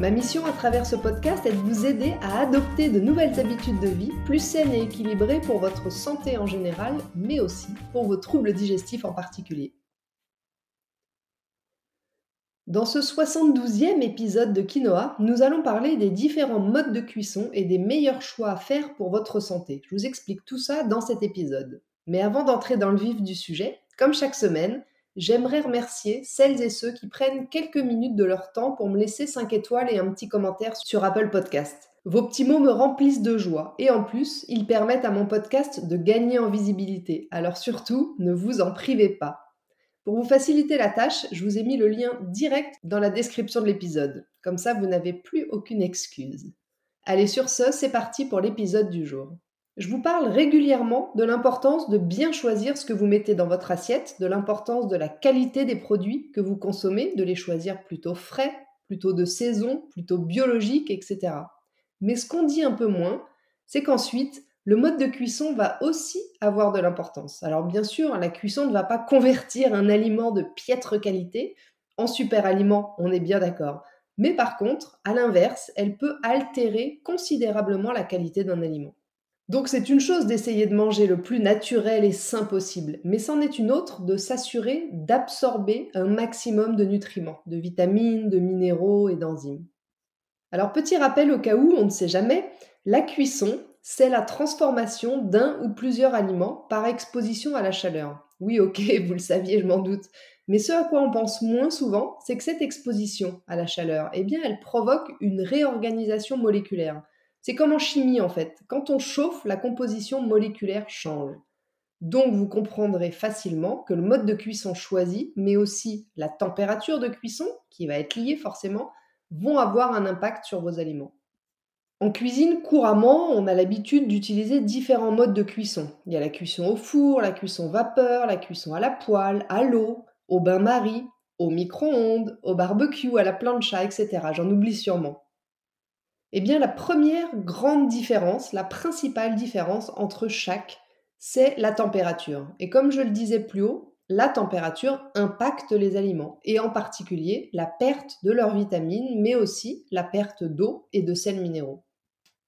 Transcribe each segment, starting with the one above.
Ma mission à travers ce podcast est de vous aider à adopter de nouvelles habitudes de vie plus saines et équilibrées pour votre santé en général, mais aussi pour vos troubles digestifs en particulier. Dans ce 72e épisode de Quinoa, nous allons parler des différents modes de cuisson et des meilleurs choix à faire pour votre santé. Je vous explique tout ça dans cet épisode. Mais avant d'entrer dans le vif du sujet, comme chaque semaine, j'aimerais remercier celles et ceux qui prennent quelques minutes de leur temps pour me laisser 5 étoiles et un petit commentaire sur Apple Podcast. Vos petits mots me remplissent de joie et en plus, ils permettent à mon podcast de gagner en visibilité. Alors surtout, ne vous en privez pas. Pour vous faciliter la tâche, je vous ai mis le lien direct dans la description de l'épisode. Comme ça, vous n'avez plus aucune excuse. Allez, sur ce, c'est parti pour l'épisode du jour. Je vous parle régulièrement de l'importance de bien choisir ce que vous mettez dans votre assiette, de l'importance de la qualité des produits que vous consommez, de les choisir plutôt frais, plutôt de saison, plutôt biologiques, etc. Mais ce qu'on dit un peu moins, c'est qu'ensuite, le mode de cuisson va aussi avoir de l'importance. Alors bien sûr, la cuisson ne va pas convertir un aliment de piètre qualité en super aliment, on est bien d'accord. Mais par contre, à l'inverse, elle peut altérer considérablement la qualité d'un aliment. Donc c'est une chose d'essayer de manger le plus naturel et sain possible, mais c'en est une autre de s'assurer d'absorber un maximum de nutriments, de vitamines, de minéraux et d'enzymes. Alors petit rappel au cas où on ne sait jamais, la cuisson, c'est la transformation d'un ou plusieurs aliments par exposition à la chaleur. Oui, ok, vous le saviez, je m'en doute. Mais ce à quoi on pense moins souvent, c'est que cette exposition à la chaleur, eh bien, elle provoque une réorganisation moléculaire. C'est comme en chimie en fait. Quand on chauffe, la composition moléculaire change. Donc vous comprendrez facilement que le mode de cuisson choisi, mais aussi la température de cuisson, qui va être liée forcément, vont avoir un impact sur vos aliments. En cuisine, couramment, on a l'habitude d'utiliser différents modes de cuisson. Il y a la cuisson au four, la cuisson vapeur, la cuisson à la poêle, à l'eau, au bain-marie, au micro-ondes, au barbecue, à la plancha, etc. J'en oublie sûrement. Eh bien, la première grande différence, la principale différence entre chaque, c'est la température. Et comme je le disais plus haut, la température impacte les aliments, et en particulier la perte de leurs vitamines, mais aussi la perte d'eau et de sels minéraux.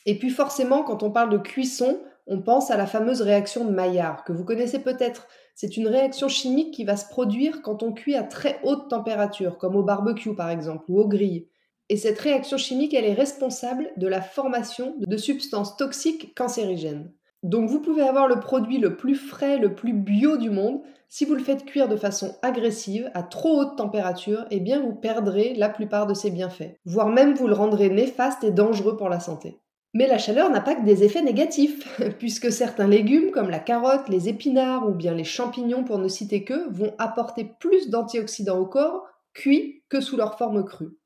Et puis forcément, quand on parle de cuisson, on pense à la fameuse réaction de Maillard, que vous connaissez peut-être. C'est une réaction chimique qui va se produire quand on cuit à très haute température, comme au barbecue par exemple, ou au grill. Et cette réaction chimique, elle est responsable de la formation de substances toxiques cancérigènes. Donc vous pouvez avoir le produit le plus frais, le plus bio du monde. Si vous le faites cuire de façon agressive, à trop haute température, eh bien vous perdrez la plupart de ses bienfaits. Voire même vous le rendrez néfaste et dangereux pour la santé. Mais la chaleur n'a pas que des effets négatifs, puisque certains légumes comme la carotte, les épinards ou bien les champignons pour ne citer que vont apporter plus d'antioxydants au corps cuits que sous leur forme crue.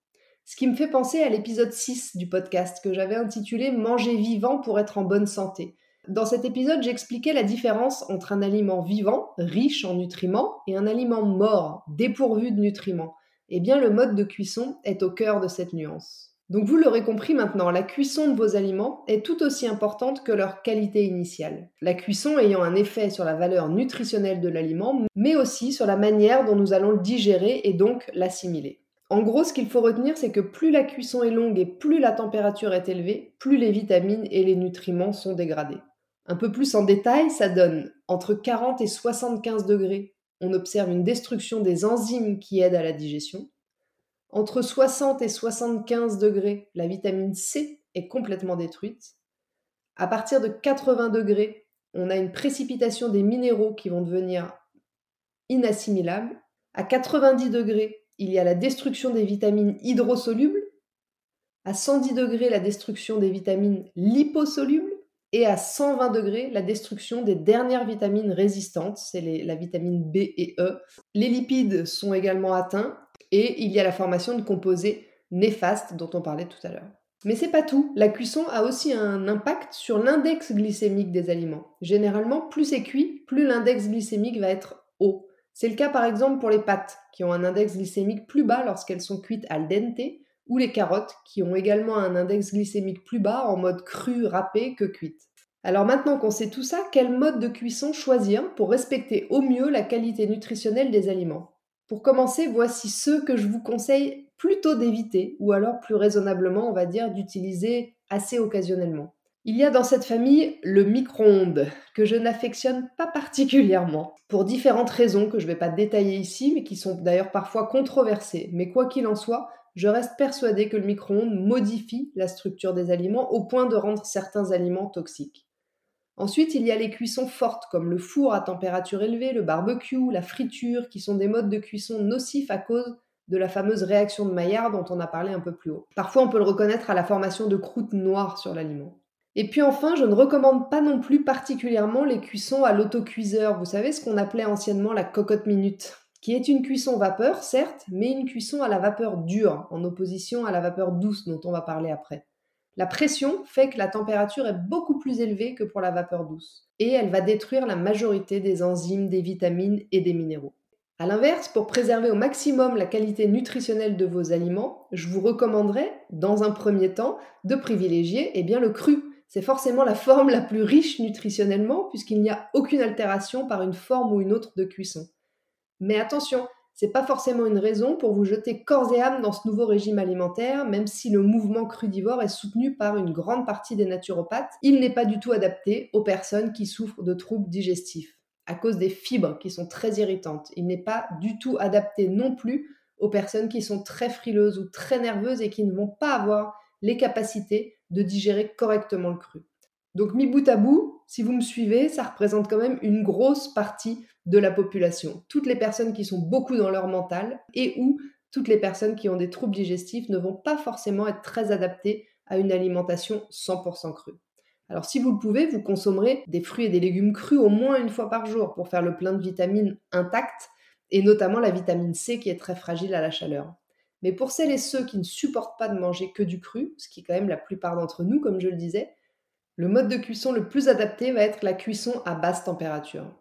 Ce qui me fait penser à l'épisode 6 du podcast que j'avais intitulé Manger vivant pour être en bonne santé. Dans cet épisode, j'expliquais la différence entre un aliment vivant, riche en nutriments, et un aliment mort, dépourvu de nutriments. Eh bien, le mode de cuisson est au cœur de cette nuance. Donc vous l'aurez compris maintenant, la cuisson de vos aliments est tout aussi importante que leur qualité initiale. La cuisson ayant un effet sur la valeur nutritionnelle de l'aliment, mais aussi sur la manière dont nous allons le digérer et donc l'assimiler. En gros, ce qu'il faut retenir, c'est que plus la cuisson est longue et plus la température est élevée, plus les vitamines et les nutriments sont dégradés. Un peu plus en détail, ça donne entre 40 et 75 degrés. On observe une destruction des enzymes qui aident à la digestion. Entre 60 et 75 degrés, la vitamine C est complètement détruite. À partir de 80 degrés, on a une précipitation des minéraux qui vont devenir inassimilables. À 90 degrés, il y a la destruction des vitamines hydrosolubles, à 110 degrés la destruction des vitamines liposolubles et à 120 degrés la destruction des dernières vitamines résistantes, c'est la vitamine B et E. Les lipides sont également atteints et il y a la formation de composés néfastes dont on parlait tout à l'heure. Mais c'est pas tout. La cuisson a aussi un impact sur l'index glycémique des aliments. Généralement, plus c'est cuit, plus l'index glycémique va être haut. C'est le cas par exemple pour les pâtes, qui ont un index glycémique plus bas lorsqu'elles sont cuites al dente, ou les carottes, qui ont également un index glycémique plus bas en mode cru, râpé que cuite. Alors maintenant qu'on sait tout ça, quel mode de cuisson choisir pour respecter au mieux la qualité nutritionnelle des aliments? Pour commencer, voici ceux que je vous conseille plutôt d'éviter, ou alors plus raisonnablement, on va dire, d'utiliser assez occasionnellement. Il y a dans cette famille le micro-ondes, que je n'affectionne pas particulièrement, pour différentes raisons que je ne vais pas détailler ici, mais qui sont d'ailleurs parfois controversées. Mais quoi qu'il en soit, je reste persuadée que le micro-ondes modifie la structure des aliments au point de rendre certains aliments toxiques. Ensuite, il y a les cuissons fortes, comme le four à température élevée, le barbecue, la friture, qui sont des modes de cuisson nocifs à cause de la fameuse réaction de Maillard dont on a parlé un peu plus haut. Parfois, on peut le reconnaître à la formation de croûtes noires sur l'aliment. Et puis enfin, je ne recommande pas non plus particulièrement les cuissons à l'autocuiseur, vous savez ce qu'on appelait anciennement la cocotte minute, qui est une cuisson vapeur, certes, mais une cuisson à la vapeur dure, en opposition à la vapeur douce dont on va parler après. La pression fait que la température est beaucoup plus élevée que pour la vapeur douce, et elle va détruire la majorité des enzymes, des vitamines et des minéraux. A l'inverse, pour préserver au maximum la qualité nutritionnelle de vos aliments, je vous recommanderais, dans un premier temps, de privilégier eh bien, le cru. C'est forcément la forme la plus riche nutritionnellement, puisqu'il n'y a aucune altération par une forme ou une autre de cuisson. Mais attention, c'est pas forcément une raison pour vous jeter corps et âme dans ce nouveau régime alimentaire, même si le mouvement crudivore est soutenu par une grande partie des naturopathes, il n'est pas du tout adapté aux personnes qui souffrent de troubles digestifs à cause des fibres qui sont très irritantes. Il n'est pas du tout adapté non plus aux personnes qui sont très frileuses ou très nerveuses et qui ne vont pas avoir les capacités de digérer correctement le cru. Donc mis bout à bout, si vous me suivez, ça représente quand même une grosse partie de la population. Toutes les personnes qui sont beaucoup dans leur mental et ou toutes les personnes qui ont des troubles digestifs ne vont pas forcément être très adaptées à une alimentation 100% crue. Alors si vous le pouvez, vous consommerez des fruits et des légumes crus au moins une fois par jour pour faire le plein de vitamines intactes et notamment la vitamine C qui est très fragile à la chaleur. Mais pour celles et ceux qui ne supportent pas de manger que du cru, ce qui est quand même la plupart d'entre nous comme je le disais, le mode de cuisson le plus adapté va être la cuisson à basse température.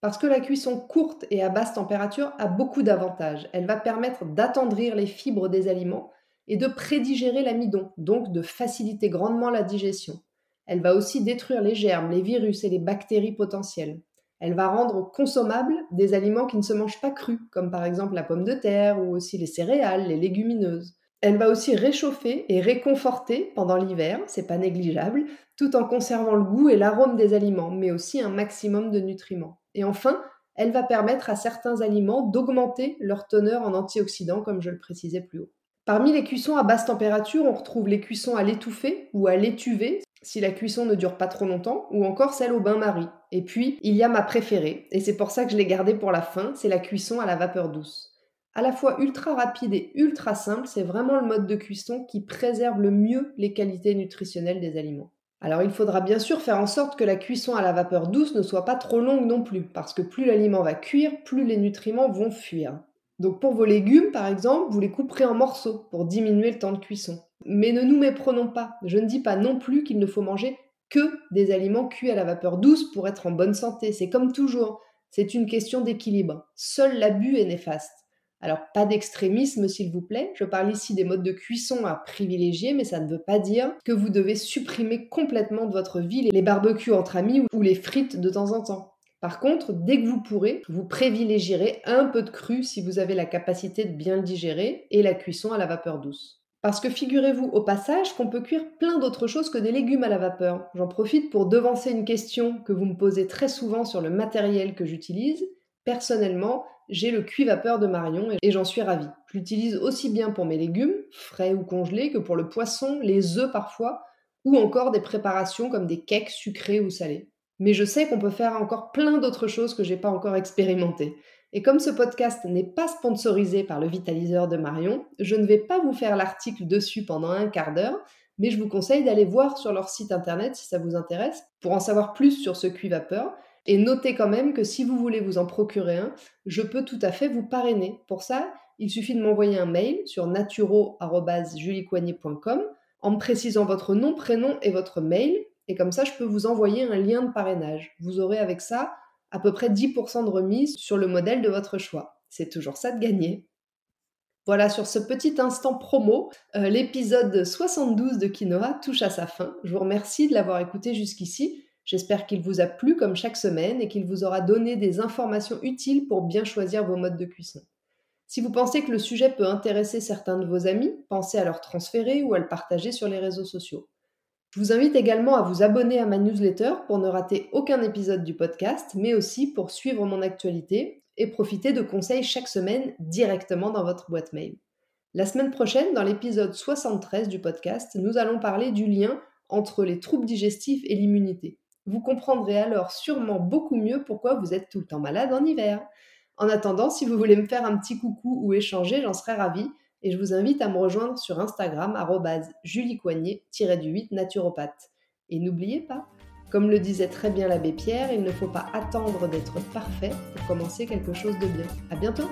Parce que la cuisson courte et à basse température a beaucoup d'avantages. Elle va permettre d'attendrir les fibres des aliments et de prédigérer l'amidon, donc de faciliter grandement la digestion. Elle va aussi détruire les germes, les virus et les bactéries potentielles. Elle va rendre consommables des aliments qui ne se mangent pas crus, comme par exemple la pomme de terre ou aussi les céréales, les légumineuses. Elle va aussi réchauffer et réconforter pendant l'hiver, c'est pas négligeable, tout en conservant le goût et l'arôme des aliments, mais aussi un maximum de nutriments. Et enfin, elle va permettre à certains aliments d'augmenter leur teneur en antioxydants, comme je le précisais plus haut. Parmi les cuissons à basse température, on retrouve les cuissons à l'étouffée ou à l'étuvée, si la cuisson ne dure pas trop longtemps, ou encore celle au bain-marie. Et puis, il y a ma préférée, et c'est pour ça que je l'ai gardée pour la fin, c'est la cuisson à la vapeur douce. À la fois ultra rapide et ultra simple, c'est vraiment le mode de cuisson qui préserve le mieux les qualités nutritionnelles des aliments. Alors il faudra bien sûr faire en sorte que la cuisson à la vapeur douce ne soit pas trop longue non plus, parce que plus l'aliment va cuire, plus les nutriments vont fuir. Donc pour vos légumes, par exemple, vous les couperez en morceaux pour diminuer le temps de cuisson. Mais ne nous méprenons pas, je ne dis pas non plus qu'il ne faut manger que des aliments cuits à la vapeur douce pour être en bonne santé. C'est comme toujours, c'est une question d'équilibre. Seul l'abus est néfaste. Alors pas d'extrémisme s'il vous plaît, je parle ici des modes de cuisson à privilégier, mais ça ne veut pas dire que vous devez supprimer complètement de votre vie les barbecues entre amis ou les frites de temps en temps. Par contre, dès que vous pourrez, vous privilégierez un peu de cru si vous avez la capacité de bien le digérer et la cuisson à la vapeur douce. Parce que figurez-vous au passage qu'on peut cuire plein d'autres choses que des légumes à la vapeur. J'en profite pour devancer une question que vous me posez très souvent sur le matériel que j'utilise. Personnellement, j'ai le cuit-vapeur de Marion et j'en suis ravie. Je l'utilise aussi bien pour mes légumes, frais ou congelés, que pour le poisson, les œufs parfois, ou encore des préparations comme des cakes sucrés ou salés. Mais je sais qu'on peut faire encore plein d'autres choses que j'ai pas encore expérimentées. Et comme ce podcast n'est pas sponsorisé par le vitaliseur de Marion, je ne vais pas vous faire l'article dessus pendant un quart d'heure, mais je vous conseille d'aller voir sur leur site internet si ça vous intéresse pour en savoir plus sur ce cuit vapeur. Et notez quand même que si vous voulez vous en procurer un, je peux tout à fait vous parrainer. Pour ça, il suffit de m'envoyer un mail sur naturo.juliecoignet.com en me précisant votre nom, prénom et votre mail. Et comme ça, je peux vous envoyer un lien de parrainage. Vous aurez avec ça à peu près 10% de remise sur le modèle de votre choix. C'est toujours ça de gagner. Voilà, sur ce petit instant promo, euh, l'épisode 72 de Quinoa touche à sa fin. Je vous remercie de l'avoir écouté jusqu'ici. J'espère qu'il vous a plu comme chaque semaine et qu'il vous aura donné des informations utiles pour bien choisir vos modes de cuisson. Si vous pensez que le sujet peut intéresser certains de vos amis, pensez à leur transférer ou à le partager sur les réseaux sociaux. Je vous invite également à vous abonner à ma newsletter pour ne rater aucun épisode du podcast, mais aussi pour suivre mon actualité et profiter de conseils chaque semaine directement dans votre boîte mail. La semaine prochaine, dans l'épisode 73 du podcast, nous allons parler du lien entre les troubles digestifs et l'immunité. Vous comprendrez alors sûrement beaucoup mieux pourquoi vous êtes tout le temps malade en hiver. En attendant, si vous voulez me faire un petit coucou ou échanger, j'en serais ravie et je vous invite à me rejoindre sur Instagram juliecoignet-du8 naturopathe. Et n'oubliez pas, comme le disait très bien l'abbé Pierre, il ne faut pas attendre d'être parfait pour commencer quelque chose de bien. À bientôt!